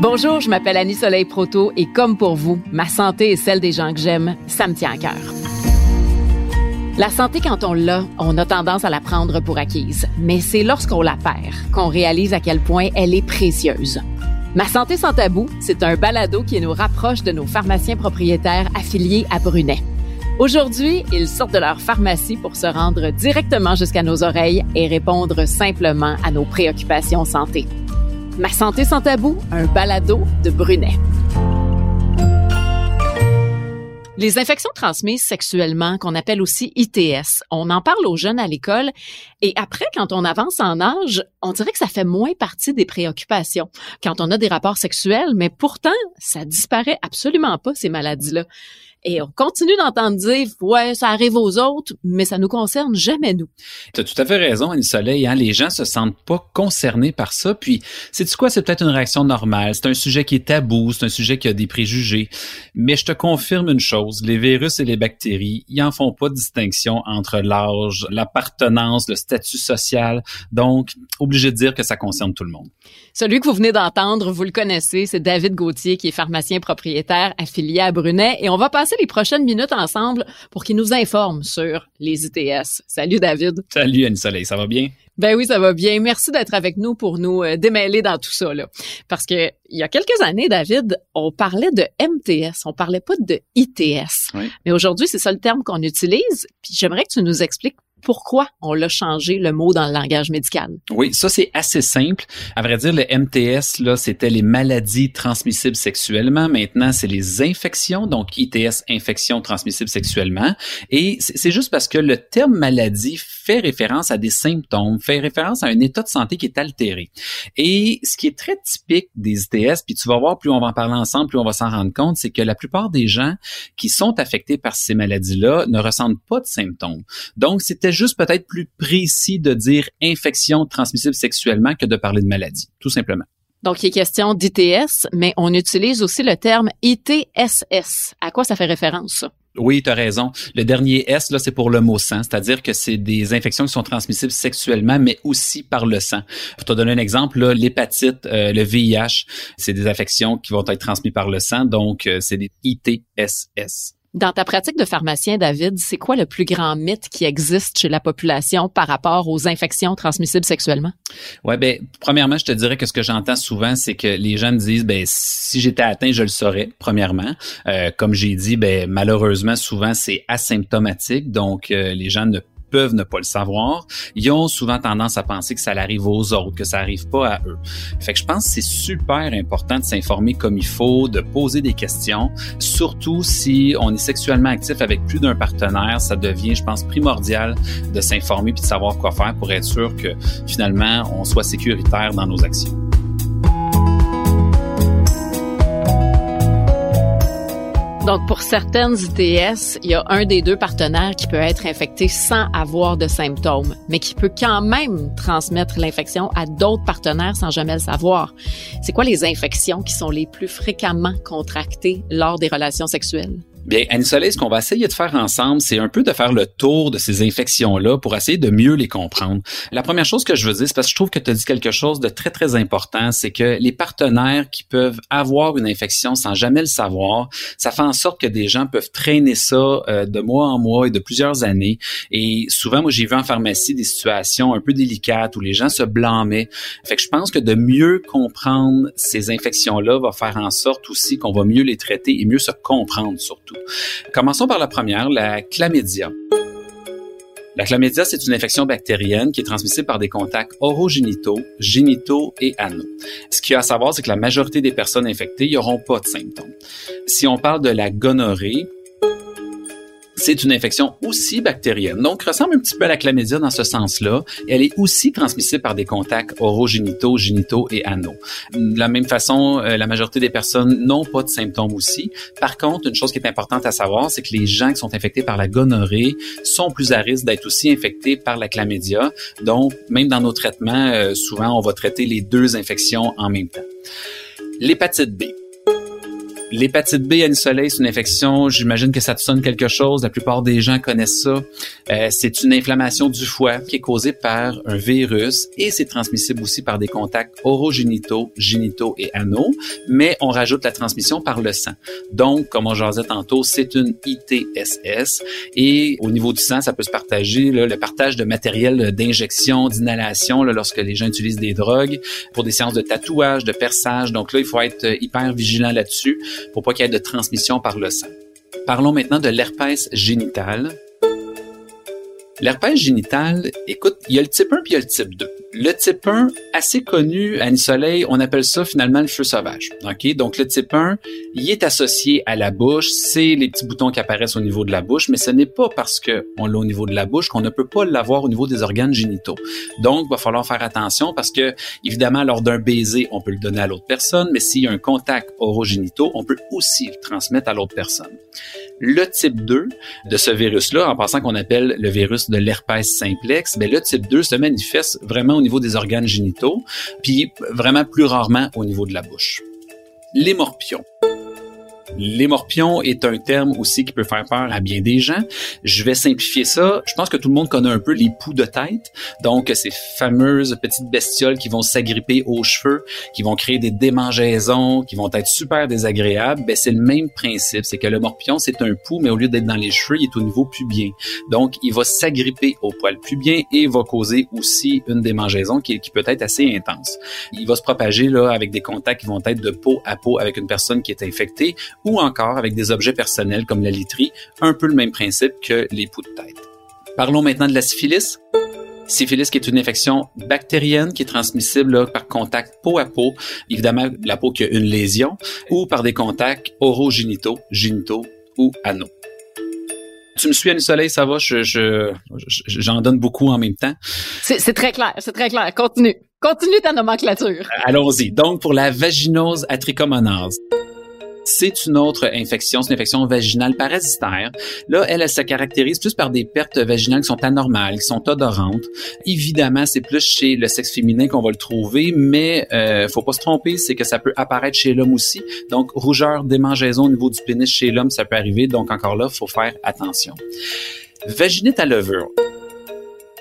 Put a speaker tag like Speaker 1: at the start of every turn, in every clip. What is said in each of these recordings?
Speaker 1: Bonjour, je m'appelle Annie Soleil Proto et comme pour vous, ma santé et celle des gens que j'aime, ça me tient à cœur. La santé, quand on l'a, on a tendance à la prendre pour acquise. Mais c'est lorsqu'on la perd qu'on réalise à quel point elle est précieuse. Ma santé sans tabou, c'est un balado qui nous rapproche de nos pharmaciens propriétaires affiliés à Brunet. Aujourd'hui, ils sortent de leur pharmacie pour se rendre directement jusqu'à nos oreilles et répondre simplement à nos préoccupations santé. Ma santé sans tabou, un balado de Brunet. Les infections transmises sexuellement, qu'on appelle aussi ITS, on en parle aux jeunes à l'école et après, quand on avance en âge, on dirait que ça fait moins partie des préoccupations quand on a des rapports sexuels, mais pourtant, ça disparaît absolument pas, ces maladies-là. Et on continue d'entendre dire, ouais, ça arrive aux autres, mais ça nous concerne jamais nous.
Speaker 2: Tu as tout à fait raison, Annie Soleil. Hein? Les gens se sentent pas concernés par ça. Puis, c'est quoi? C'est peut-être une réaction normale. C'est un sujet qui est tabou. C'est un sujet qui a des préjugés. Mais je te confirme une chose. Les virus et les bactéries, ils en font pas de distinction entre l'âge, l'appartenance, le statut social. Donc, obligé de dire que ça concerne tout le monde.
Speaker 1: Celui que vous venez d'entendre, vous le connaissez, c'est David Gauthier, qui est pharmacien propriétaire affilié à Brunet. Et on va passer les prochaines minutes ensemble pour qu'il nous informe sur les ITS. Salut David.
Speaker 2: Salut Annie Soleil, ça va bien?
Speaker 1: Ben oui, ça va bien. Merci d'être avec nous pour nous euh, démêler dans tout ça là. Parce que il y a quelques années, David, on parlait de MTS, on parlait pas de ITS. Mais aujourd'hui, c'est ça le terme qu'on utilise. Puis j'aimerais que tu nous expliques pourquoi on l'a changé le mot dans le langage médical?
Speaker 2: Oui, ça c'est assez simple. À vrai dire, le MTS là, c'était les maladies transmissibles sexuellement. Maintenant, c'est les infections, donc ITS, infection transmissible sexuellement. Et c'est juste parce que le terme maladie fait référence à des symptômes, fait référence à un état de santé qui est altéré. Et ce qui est très typique des ITS, puis tu vas voir, plus on va en parler ensemble, plus on va s'en rendre compte, c'est que la plupart des gens qui sont affectés par ces maladies-là ne ressentent pas de symptômes. Donc, c'était juste peut-être plus précis de dire infection transmissible sexuellement que de parler de maladie, tout simplement.
Speaker 1: Donc, il est question d'ITS, mais on utilise aussi le terme ITSS. À quoi ça fait référence,
Speaker 2: Oui, tu as raison. Le dernier S, là, c'est pour le mot sang, c'est-à-dire que c'est des infections qui sont transmissibles sexuellement, mais aussi par le sang. Pour te donner un exemple, l'hépatite, euh, le VIH, c'est des infections qui vont être transmises par le sang, donc euh, c'est des ITSS.
Speaker 1: Dans ta pratique de pharmacien, David, c'est quoi le plus grand mythe qui existe chez la population par rapport aux infections transmissibles sexuellement?
Speaker 2: Ouais, ben premièrement, je te dirais que ce que j'entends souvent, c'est que les gens disent, ben si j'étais atteint, je le saurais. Premièrement, euh, comme j'ai dit, ben malheureusement, souvent c'est asymptomatique, donc euh, les gens ne peuvent ne pas le savoir, ils ont souvent tendance à penser que ça arrive aux autres, que ça arrive pas à eux. Fait que je pense que c'est super important de s'informer comme il faut, de poser des questions, surtout si on est sexuellement actif avec plus d'un partenaire, ça devient, je pense, primordial de s'informer puis de savoir quoi faire pour être sûr que finalement on soit sécuritaire dans nos actions.
Speaker 1: Donc, pour certaines ITS, il y a un des deux partenaires qui peut être infecté sans avoir de symptômes, mais qui peut quand même transmettre l'infection à d'autres partenaires sans jamais le savoir. C'est quoi les infections qui sont les plus fréquemment contractées lors des relations sexuelles?
Speaker 2: Bien, Annie Soleil, ce qu'on va essayer de faire ensemble, c'est un peu de faire le tour de ces infections-là pour essayer de mieux les comprendre. La première chose que je veux dire, c'est parce que je trouve que tu as dit quelque chose de très, très important, c'est que les partenaires qui peuvent avoir une infection sans jamais le savoir, ça fait en sorte que des gens peuvent traîner ça euh, de mois en mois et de plusieurs années. Et souvent, moi, j'ai vu en pharmacie des situations un peu délicates où les gens se blâmaient. Fait que je pense que de mieux comprendre ces infections-là va faire en sorte aussi qu'on va mieux les traiter et mieux se comprendre surtout. Commençons par la première, la chlamydia. La chlamydia, c'est une infection bactérienne qui est transmissible par des contacts orogénitaux, génitaux et anaux. Ce qu'il y a à savoir, c'est que la majorité des personnes infectées n'auront pas de symptômes. Si on parle de la gonorrhée, c'est une infection aussi bactérienne. Donc, ressemble un petit peu à la chlamydia dans ce sens-là. Elle est aussi transmissible par des contacts orogénitaux, génitaux et anaux. De la même façon, euh, la majorité des personnes n'ont pas de symptômes aussi. Par contre, une chose qui est importante à savoir, c'est que les gens qui sont infectés par la gonorrhée sont plus à risque d'être aussi infectés par la chlamydia. Donc, même dans nos traitements, euh, souvent, on va traiter les deux infections en même temps. L'hépatite B. L'hépatite B à soleil, c'est une infection, j'imagine que ça te sonne quelque chose, la plupart des gens connaissent ça. Euh, c'est une inflammation du foie qui est causée par un virus et c'est transmissible aussi par des contacts orogénitaux, génitaux et anaux, mais on rajoute la transmission par le sang. Donc, comme on jasait tantôt, c'est une ITSS et au niveau du sang, ça peut se partager, là, le partage de matériel d'injection, d'inhalation lorsque les gens utilisent des drogues pour des séances de tatouage, de perçage. Donc là, il faut être hyper vigilant là-dessus pour pas qu'il y ait de transmission par le sang. Parlons maintenant de l'herpès génital. L'herpès génital, écoute, il y a le type 1 puis il y a le type 2. Le type 1, assez connu à soleil, on appelle ça finalement le feu sauvage. Donc le type 1, il est associé à la bouche, c'est les petits boutons qui apparaissent au niveau de la bouche, mais ce n'est pas parce qu'on l'a au niveau de la bouche qu'on ne peut pas l'avoir au niveau des organes génitaux. Donc, il va falloir faire attention parce que, évidemment, lors d'un baiser, on peut le donner à l'autre personne, mais s'il y a un contact orogénitaux, on peut aussi le transmettre à l'autre personne. Le type 2 de ce virus-là, en passant qu'on appelle le virus de l'herpès simplex, ben le type 2 se manifeste vraiment au niveau des organes génitaux, puis vraiment plus rarement au niveau de la bouche. Les morpions. L'émorpion est un terme aussi qui peut faire peur à bien des gens. Je vais simplifier ça. Je pense que tout le monde connaît un peu les poux de tête. Donc, ces fameuses petites bestioles qui vont s'agripper aux cheveux, qui vont créer des démangeaisons, qui vont être super désagréables. Ben, c'est le même principe. C'est que le morpion, c'est un pou, mais au lieu d'être dans les cheveux, il est au niveau pubien. Donc, il va s'agripper au poil pubien et va causer aussi une démangeaison qui, qui peut être assez intense. Il va se propager là avec des contacts qui vont être de peau à peau avec une personne qui est infectée ou encore avec des objets personnels comme la literie, un peu le même principe que les poux de tête. Parlons maintenant de la syphilis. Syphilis qui est une infection bactérienne qui est transmissible par contact peau à peau, évidemment la peau qui a une lésion, ou par des contacts orogénitaux, génitaux ou anaux. Tu me suis, Annie Soleil, ça va? Je, j'en donne beaucoup en même temps.
Speaker 1: C'est, très clair, c'est très clair. Continue. Continue ta nomenclature.
Speaker 2: Allons-y. Donc, pour la vaginose atrichomonase c'est une autre infection, c'est une infection vaginale parasitaire. Là, elle, elle se caractérise plus par des pertes vaginales qui sont anormales, qui sont odorantes. Évidemment, c'est plus chez le sexe féminin qu'on va le trouver, mais euh, faut pas se tromper, c'est que ça peut apparaître chez l'homme aussi. Donc, rougeur, démangeaison au niveau du pénis chez l'homme, ça peut arriver. Donc, encore là, faut faire attention. Vaginite à levure.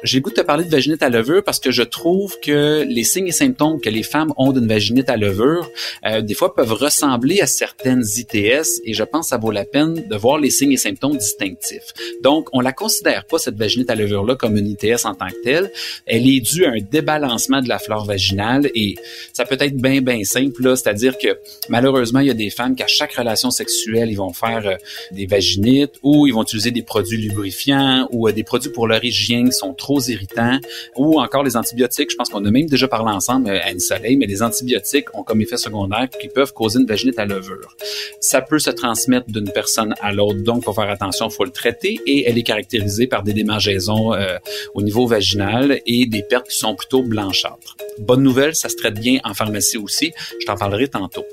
Speaker 2: J'ai goût de te parler de vaginite à levure parce que je trouve que les signes et symptômes que les femmes ont d'une vaginite à levure, euh, des fois peuvent ressembler à certaines ITS et je pense que ça vaut la peine de voir les signes et symptômes distinctifs. Donc, on la considère pas, cette vaginite à levure-là, comme une ITS en tant que telle. Elle est due à un débalancement de la flore vaginale et ça peut être bien, bien simple, c'est-à-dire que malheureusement, il y a des femmes qu'à chaque relation sexuelle, ils vont faire euh, des vaginites ou ils vont utiliser des produits lubrifiants ou euh, des produits pour leur hygiène qui sont trop trop irritants, ou encore les antibiotiques. Je pense qu'on a même déjà parlé ensemble euh, à une soleil, mais les antibiotiques ont comme effet secondaire qui peuvent causer une vaginite à levure. Ça peut se transmettre d'une personne à l'autre, donc faut faire attention, faut le traiter, et elle est caractérisée par des démangeaisons euh, au niveau vaginal et des pertes qui sont plutôt blanchâtres. Bonne nouvelle, ça se traite bien en pharmacie aussi. Je t'en parlerai tantôt.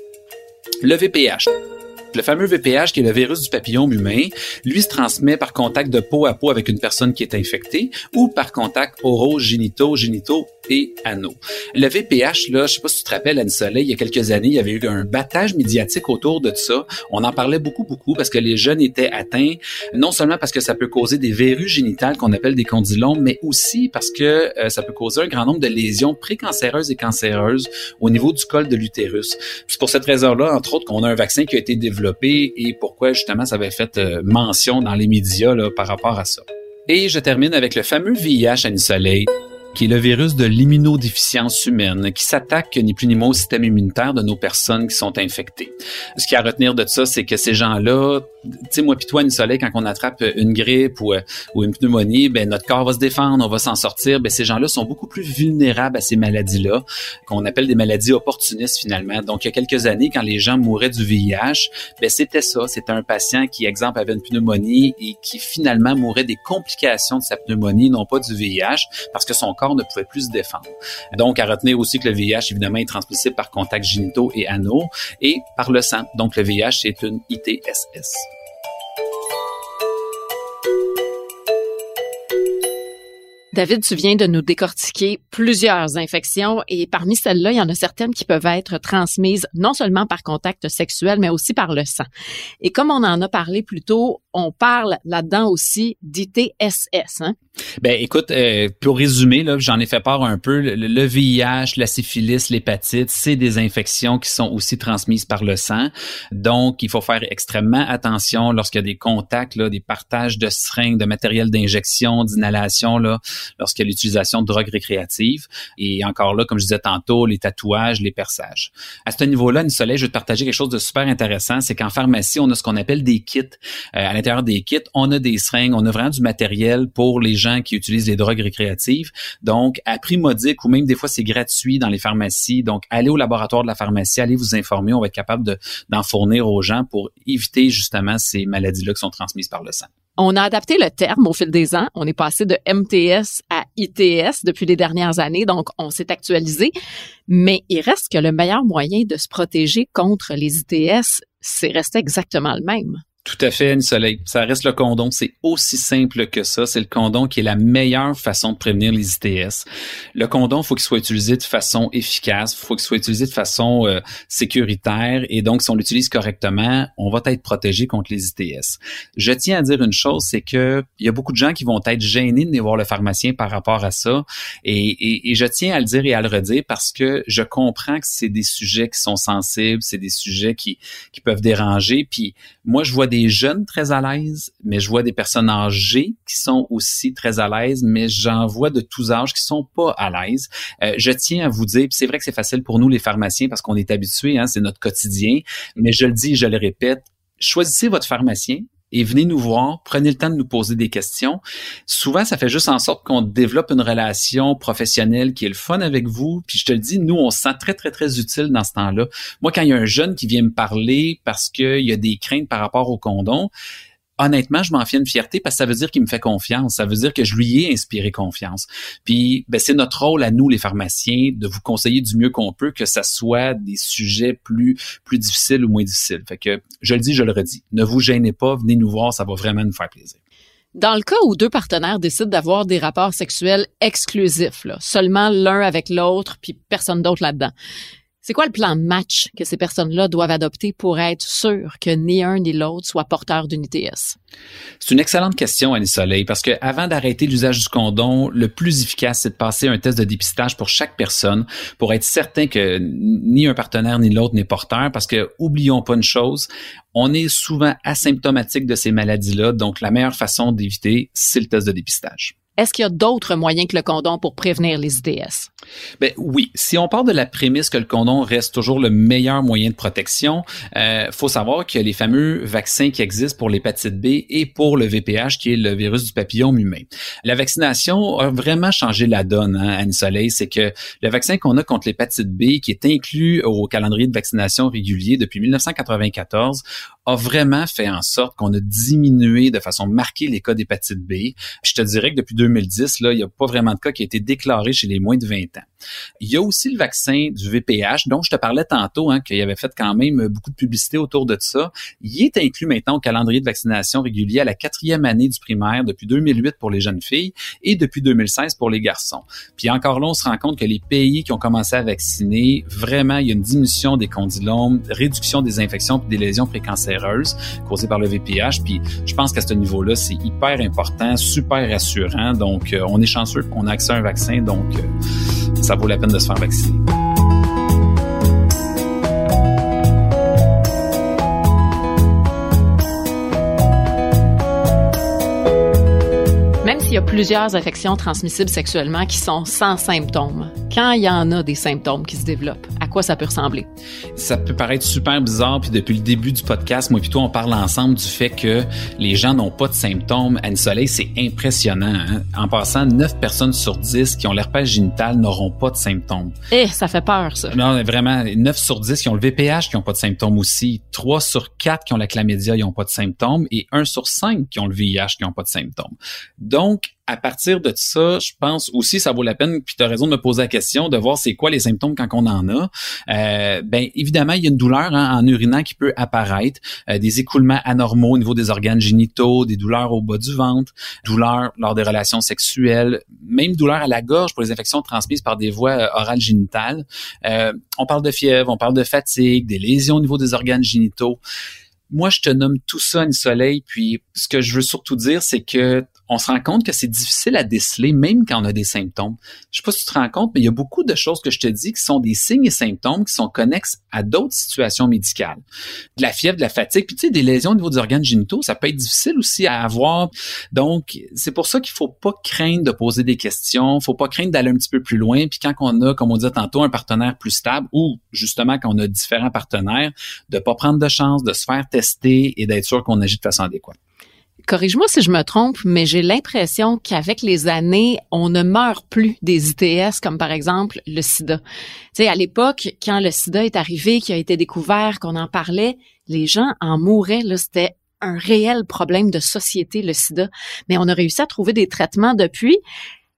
Speaker 2: Le VPH. Le fameux VPH, qui est le virus du papillon humain, lui se transmet par contact de peau à peau avec une personne qui est infectée ou par contact oro-génitaux, génitaux et anneaux. Le VPH, là, je sais pas si tu te rappelles, Anne Soleil, il y a quelques années, il y avait eu un battage médiatique autour de ça. On en parlait beaucoup, beaucoup parce que les jeunes étaient atteints, non seulement parce que ça peut causer des verrues génitales qu'on appelle des condylomes, mais aussi parce que euh, ça peut causer un grand nombre de lésions précancéreuses et cancéreuses au niveau du col de l'utérus. C'est pour cette raison-là, entre autres, qu'on a un vaccin qui a été développé et pourquoi justement ça avait fait euh, mention dans les médias par rapport à ça. Et je termine avec le fameux VIH à soleil qui est le virus de l'immunodéficience humaine, qui s'attaque ni plus ni moins au système immunitaire de nos personnes qui sont infectées. Ce qui a à retenir de ça, c'est que ces gens-là, tu sais, moi puis toi, soleil, quand on attrape une grippe ou, ou une pneumonie, ben notre corps va se défendre, on va s'en sortir. Ben ces gens-là sont beaucoup plus vulnérables à ces maladies-là, qu'on appelle des maladies opportunistes finalement. Donc, il y a quelques années, quand les gens mouraient du VIH, ben c'était ça. C'était un patient qui, exemple, avait une pneumonie et qui finalement mourait des complications de sa pneumonie, non pas du VIH, parce que son corps ne pouvait plus se défendre. Donc, à retenir aussi que le VIH, évidemment, est transmissible par contact génitaux et anneaux et par le sang. Donc, le VIH, c'est une ITSS.
Speaker 1: David, tu viens de nous décortiquer plusieurs infections et parmi celles-là, il y en a certaines qui peuvent être transmises non seulement par contact sexuel, mais aussi par le sang. Et comme on en a parlé plus tôt, on parle là-dedans aussi d'ITSS. Hein?
Speaker 2: Ben écoute, euh, pour résumer, j'en ai fait part un peu. Le, VIH, la syphilis, l'hépatite, c'est des infections qui sont aussi transmises par le sang. Donc, il faut faire extrêmement attention lorsqu'il y a des contacts, là, des partages de seringues, de matériel d'injection, d'inhalation, lorsqu'il y a l'utilisation de drogues récréatives. Et encore là, comme je disais tantôt, les tatouages, les perçages. À ce niveau-là, une Soleil, je vais te partager quelque chose de super intéressant. C'est qu'en pharmacie, on a ce qu'on appelle des kits. Euh, l'intérieur des kits, on a des seringues, on a vraiment du matériel pour les gens qui utilisent les drogues récréatives. Donc, à prix modique ou même des fois c'est gratuit dans les pharmacies. Donc, allez au laboratoire de la pharmacie, allez vous informer. On va être capable d'en fournir aux gens pour éviter justement ces maladies-là qui sont transmises par le sang.
Speaker 1: On a adapté le terme au fil des ans. On est passé de MTS à ITS depuis les dernières années, donc on s'est actualisé. Mais il reste que le meilleur moyen de se protéger contre les ITS, c'est rester exactement le même.
Speaker 2: Tout à fait, soleil. Ça reste le condom. C'est aussi simple que ça. C'est le condom qui est la meilleure façon de prévenir les ITS. Le condom, faut qu'il soit utilisé de façon efficace. Faut qu'il soit utilisé de façon euh, sécuritaire. Et donc, si on l'utilise correctement, on va être protégé contre les ITS. Je tiens à dire une chose, c'est que il y a beaucoup de gens qui vont être gênés de venir voir le pharmacien par rapport à ça. Et, et je tiens à le dire et à le redire parce que je comprends que c'est des sujets qui sont sensibles, c'est des sujets qui, qui peuvent déranger. Puis moi, je vois des des jeunes très à l'aise, mais je vois des personnes âgées qui sont aussi très à l'aise, mais j'en vois de tous âges qui sont pas à l'aise. Euh, je tiens à vous dire, c'est vrai que c'est facile pour nous les pharmaciens parce qu'on est habitués, hein, c'est notre quotidien, mais je le dis, je le répète, choisissez votre pharmacien, et venez nous voir, prenez le temps de nous poser des questions. Souvent, ça fait juste en sorte qu'on développe une relation professionnelle qui est le fun avec vous. Puis je te le dis, nous, on se sent très, très, très utile dans ce temps-là. Moi, quand il y a un jeune qui vient me parler parce qu'il y a des craintes par rapport au condom, honnêtement, je m'en fie une fierté parce que ça veut dire qu'il me fait confiance. Ça veut dire que je lui ai inspiré confiance. Puis, ben, c'est notre rôle à nous, les pharmaciens, de vous conseiller du mieux qu'on peut, que ça soit des sujets plus, plus difficiles ou moins difficiles. Fait que, je le dis, je le redis. Ne vous gênez pas, venez nous voir, ça va vraiment nous faire plaisir.
Speaker 1: Dans le cas où deux partenaires décident d'avoir des rapports sexuels exclusifs, là, seulement l'un avec l'autre, puis personne d'autre là-dedans, c'est quoi le plan de match que ces personnes-là doivent adopter pour être sûrs que ni un ni l'autre soit porteur d'une ITS?
Speaker 2: C'est une excellente question, Annie Soleil, parce que avant d'arrêter l'usage du condom, le plus efficace, c'est de passer un test de dépistage pour chaque personne pour être certain que ni un partenaire ni l'autre n'est porteur, parce que oublions pas une chose, on est souvent asymptomatique de ces maladies-là, donc la meilleure façon d'éviter, c'est le test de dépistage.
Speaker 1: Est-ce qu'il y a d'autres moyens que le condom pour prévenir les ITS?
Speaker 2: Ben oui, si on part de la prémisse que le condom reste toujours le meilleur moyen de protection, euh, faut savoir que les fameux vaccins qui existent pour l'hépatite B et pour le VPH, qui est le virus du papillome humain. La vaccination a vraiment changé la donne, hein, Anne Soleil. C'est que le vaccin qu'on a contre l'hépatite B, qui est inclus au calendrier de vaccination régulier depuis 1994, a vraiment fait en sorte qu'on a diminué de façon marquée les cas d'hépatite B. Je te dirais que depuis 2010, là, il n'y a pas vraiment de cas qui a été déclaré chez les moins de 20 ans. Il y a aussi le vaccin du VPH, dont je te parlais tantôt, hein, qu'il avait fait quand même beaucoup de publicité autour de ça. Il est inclus maintenant au calendrier de vaccination régulier à la quatrième année du primaire depuis 2008 pour les jeunes filles et depuis 2016 pour les garçons. Puis encore là, on se rend compte que les pays qui ont commencé à vacciner, vraiment, il y a une diminution des condylomes, réduction des infections et des lésions précancéreuses causées par le VPH. Puis je pense qu'à ce niveau-là, c'est hyper important, super rassurant. Donc, euh, on est chanceux qu'on a accès à un vaccin. Donc, euh, ça vaut la peine de se faire vacciner.
Speaker 1: Même s'il y a plusieurs infections transmissibles sexuellement qui sont sans symptômes, quand il y en a des symptômes qui se développent, quoi ça peut ressembler?
Speaker 2: Ça peut paraître super bizarre, puis depuis le début du podcast, moi et toi, on parle ensemble du fait que les gens n'ont pas de symptômes. Anne Soleil, c'est impressionnant. Hein? En passant, 9 personnes sur 10 qui ont l'herpès génital n'auront pas de symptômes.
Speaker 1: Eh, ça fait peur, ça.
Speaker 2: Non, vraiment, 9 sur 10 qui ont le VPH qui n'ont pas de symptômes aussi. 3 sur 4 qui ont la chlamydia, qui n'ont pas de symptômes. Et 1 sur 5 qui ont le VIH qui n'ont pas de symptômes. Donc, à partir de ça, je pense aussi ça vaut la peine, puis tu as raison de me poser la question, de voir c'est quoi les symptômes quand on en a. Euh, ben évidemment, il y a une douleur hein, en urinant qui peut apparaître, euh, des écoulements anormaux au niveau des organes génitaux, des douleurs au bas du ventre, douleurs lors des relations sexuelles, même douleurs à la gorge pour les infections transmises par des voies euh, orales génitales. Euh, on parle de fièvre, on parle de fatigue, des lésions au niveau des organes génitaux moi, je te nomme tout ça, une soleil. Puis, ce que je veux surtout dire, c'est que on se rend compte que c'est difficile à déceler, même quand on a des symptômes. Je sais pas si tu te rends compte, mais il y a beaucoup de choses que je te dis qui sont des signes et symptômes qui sont connexes à d'autres situations médicales. De la fièvre, de la fatigue, puis tu sais, des lésions au niveau des organes génitaux, ça peut être difficile aussi à avoir. Donc, c'est pour ça qu'il faut pas craindre de poser des questions, faut pas craindre d'aller un petit peu plus loin. Puis quand on a, comme on disait tantôt, un partenaire plus stable, ou justement quand on a différents partenaires, de pas prendre de chance, de se faire tester et d'être sûr qu'on agit de façon adéquate
Speaker 1: corrige-moi si je me trompe, mais j'ai l'impression qu'avec les années, on ne meurt plus des ITS, comme par exemple le sida. Tu sais, à l'époque, quand le sida est arrivé, qui a été découvert, qu'on en parlait, les gens en mouraient, là, c'était un réel problème de société, le sida. Mais on a réussi à trouver des traitements depuis.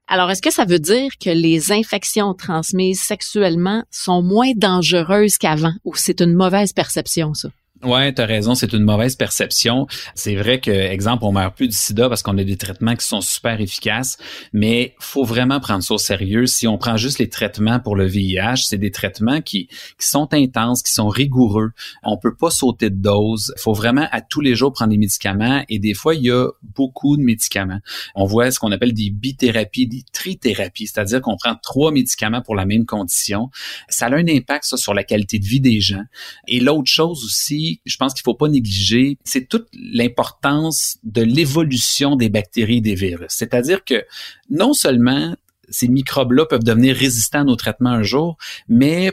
Speaker 1: Alors, est-ce que ça veut dire que les infections transmises sexuellement sont moins dangereuses qu'avant ou c'est une mauvaise perception, ça?
Speaker 2: Ouais, tu as raison, c'est une mauvaise perception. C'est vrai que, exemple, on meurt plus du sida parce qu'on a des traitements qui sont super efficaces, mais faut vraiment prendre ça au sérieux. Si on prend juste les traitements pour le VIH, c'est des traitements qui, qui sont intenses, qui sont rigoureux. On peut pas sauter de dose. faut vraiment à tous les jours prendre des médicaments et des fois, il y a beaucoup de médicaments. On voit ce qu'on appelle des bithérapies, des trithérapies, c'est-à-dire qu'on prend trois médicaments pour la même condition. Ça a un impact, ça, sur la qualité de vie des gens. Et l'autre chose aussi, je pense qu'il faut pas négliger, c'est toute l'importance de l'évolution des bactéries et des virus. C'est-à-dire que non seulement ces microbes-là peuvent devenir résistants à nos traitements un jour, mais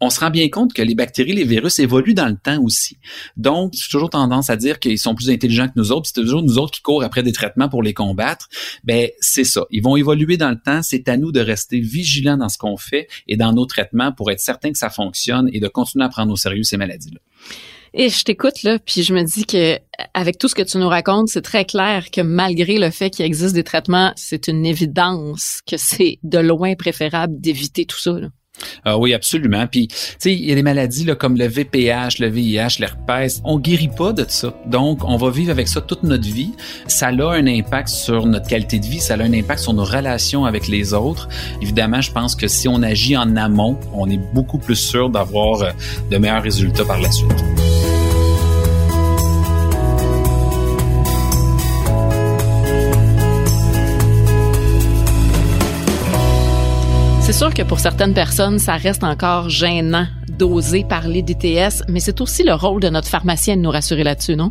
Speaker 2: on se rend bien compte que les bactéries, les virus évoluent dans le temps aussi. Donc, j'ai toujours tendance à dire qu'ils sont plus intelligents que nous autres, c'est toujours nous autres qui courent après des traitements pour les combattre. Ben, c'est ça. Ils vont évoluer dans le temps. C'est à nous de rester vigilants dans ce qu'on fait et dans nos traitements pour être certain que ça fonctionne et de continuer à prendre au sérieux ces maladies-là.
Speaker 1: Et je t'écoute là, puis je me dis que avec tout ce que tu nous racontes, c'est très clair que malgré le fait qu'il existe des traitements, c'est une évidence que c'est de loin préférable d'éviter tout ça. Là.
Speaker 2: Ah oui, absolument. Puis, tu sais, il y a des maladies là, comme le VPH, le VIH, l'herpès. On guérit pas de ça. Donc, on va vivre avec ça toute notre vie. Ça a un impact sur notre qualité de vie. Ça a un impact sur nos relations avec les autres. Évidemment, je pense que si on agit en amont, on est beaucoup plus sûr d'avoir euh, de meilleurs résultats par la suite.
Speaker 1: C'est sûr que pour certaines personnes, ça reste encore gênant d'oser parler d'ITS, mais c'est aussi le rôle de notre pharmacien de nous rassurer là-dessus, non?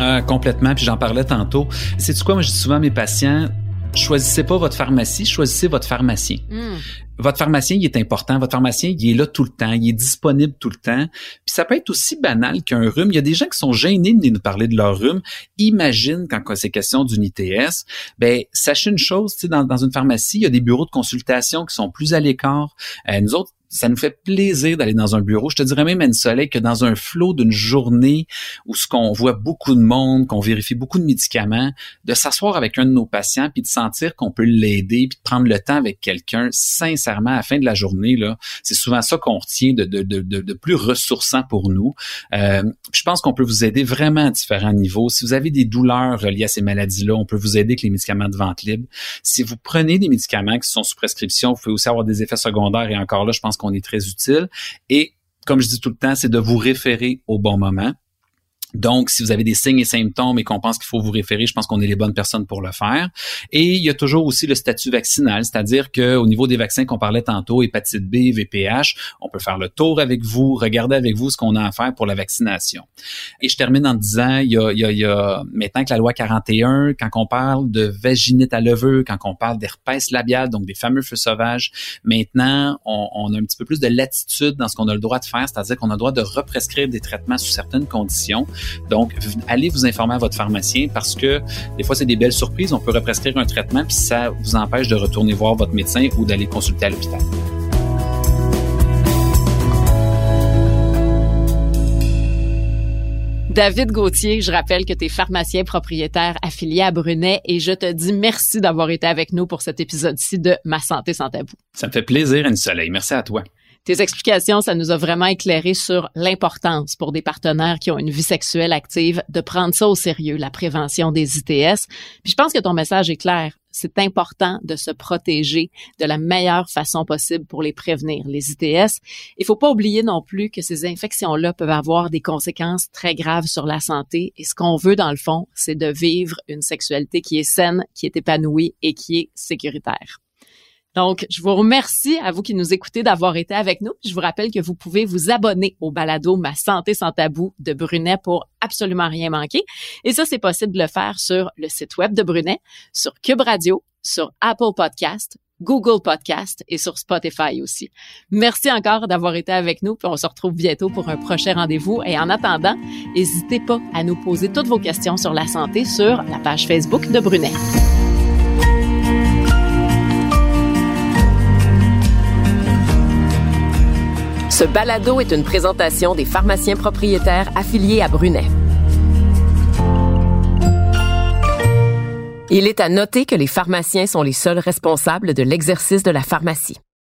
Speaker 2: Euh, complètement, puis j'en parlais tantôt. C'est quoi, moi je dis souvent à mes patients, choisissez pas votre pharmacie, choisissez votre pharmacien. Hmm. Votre pharmacien, il est important. Votre pharmacien, il est là tout le temps. Il est disponible tout le temps. Puis ça peut être aussi banal qu'un rhume. Il y a des gens qui sont gênés de nous parler de leur rhume. Imagine quand c'est question d'une ITS. Ben, sachez une chose, dans, dans une pharmacie, il y a des bureaux de consultation qui sont plus à l'écart. Euh, nous autres, ça nous fait plaisir d'aller dans un bureau. Je te dirais même, Anne Soleil, que dans un flot d'une journée où ce qu'on voit beaucoup de monde, qu'on vérifie beaucoup de médicaments, de s'asseoir avec un de nos patients puis de sentir qu'on peut l'aider puis de prendre le temps avec quelqu'un, sincèrement, à la fin de la journée, là, c'est souvent ça qu'on retient de, de, de, de, plus ressourçant pour nous. Euh, je pense qu'on peut vous aider vraiment à différents niveaux. Si vous avez des douleurs reliées à ces maladies-là, on peut vous aider avec les médicaments de vente libre. Si vous prenez des médicaments qui sont sous prescription, vous pouvez aussi avoir des effets secondaires et encore là, je pense qu'on est très utile. Et comme je dis tout le temps, c'est de vous référer au bon moment. Donc, si vous avez des signes et symptômes et qu'on pense qu'il faut vous référer, je pense qu'on est les bonnes personnes pour le faire. Et il y a toujours aussi le statut vaccinal, c'est-à-dire qu'au niveau des vaccins qu'on parlait tantôt, hépatite B, VPH, on peut faire le tour avec vous, regarder avec vous ce qu'on a à faire pour la vaccination. Et je termine en disant, il y a, il y a, il y a maintenant que la loi 41, quand on parle de vaginite à leveux, quand on parle d'herpès labial, donc des fameux feux sauvages, maintenant, on, on a un petit peu plus de latitude dans ce qu'on a le droit de faire, c'est-à-dire qu'on a le droit de represcrire des traitements sous certaines conditions. Donc, allez vous informer à votre pharmacien parce que des fois, c'est des belles surprises. On peut represcrire un traitement puis ça vous empêche de retourner voir votre médecin ou d'aller consulter à l'hôpital.
Speaker 1: David Gauthier, je rappelle que tu es pharmacien propriétaire affilié à Brunet et je te dis merci d'avoir été avec nous pour cet épisode-ci de Ma santé sans tabou.
Speaker 2: Ça me fait plaisir, Anne Soleil. Merci à toi.
Speaker 1: Tes explications, ça nous a vraiment éclairé sur l'importance pour des partenaires qui ont une vie sexuelle active de prendre ça au sérieux, la prévention des ITS. Puis je pense que ton message est clair. C'est important de se protéger de la meilleure façon possible pour les prévenir, les ITS. Il faut pas oublier non plus que ces infections-là peuvent avoir des conséquences très graves sur la santé. Et ce qu'on veut, dans le fond, c'est de vivre une sexualité qui est saine, qui est épanouie et qui est sécuritaire. Donc, je vous remercie à vous qui nous écoutez d'avoir été avec nous. Je vous rappelle que vous pouvez vous abonner au balado Ma santé sans tabou de Brunet pour absolument rien manquer. Et ça, c'est possible de le faire sur le site web de Brunet, sur Cube Radio, sur Apple Podcast, Google Podcast et sur Spotify aussi. Merci encore d'avoir été avec nous, puis on se retrouve bientôt pour un prochain rendez-vous. Et en attendant, n'hésitez pas à nous poser toutes vos questions sur la santé sur la page Facebook de Brunet.
Speaker 3: Ce balado est une présentation des pharmaciens propriétaires affiliés à Brunet. Il est à noter que les pharmaciens sont les seuls responsables de l'exercice de la pharmacie.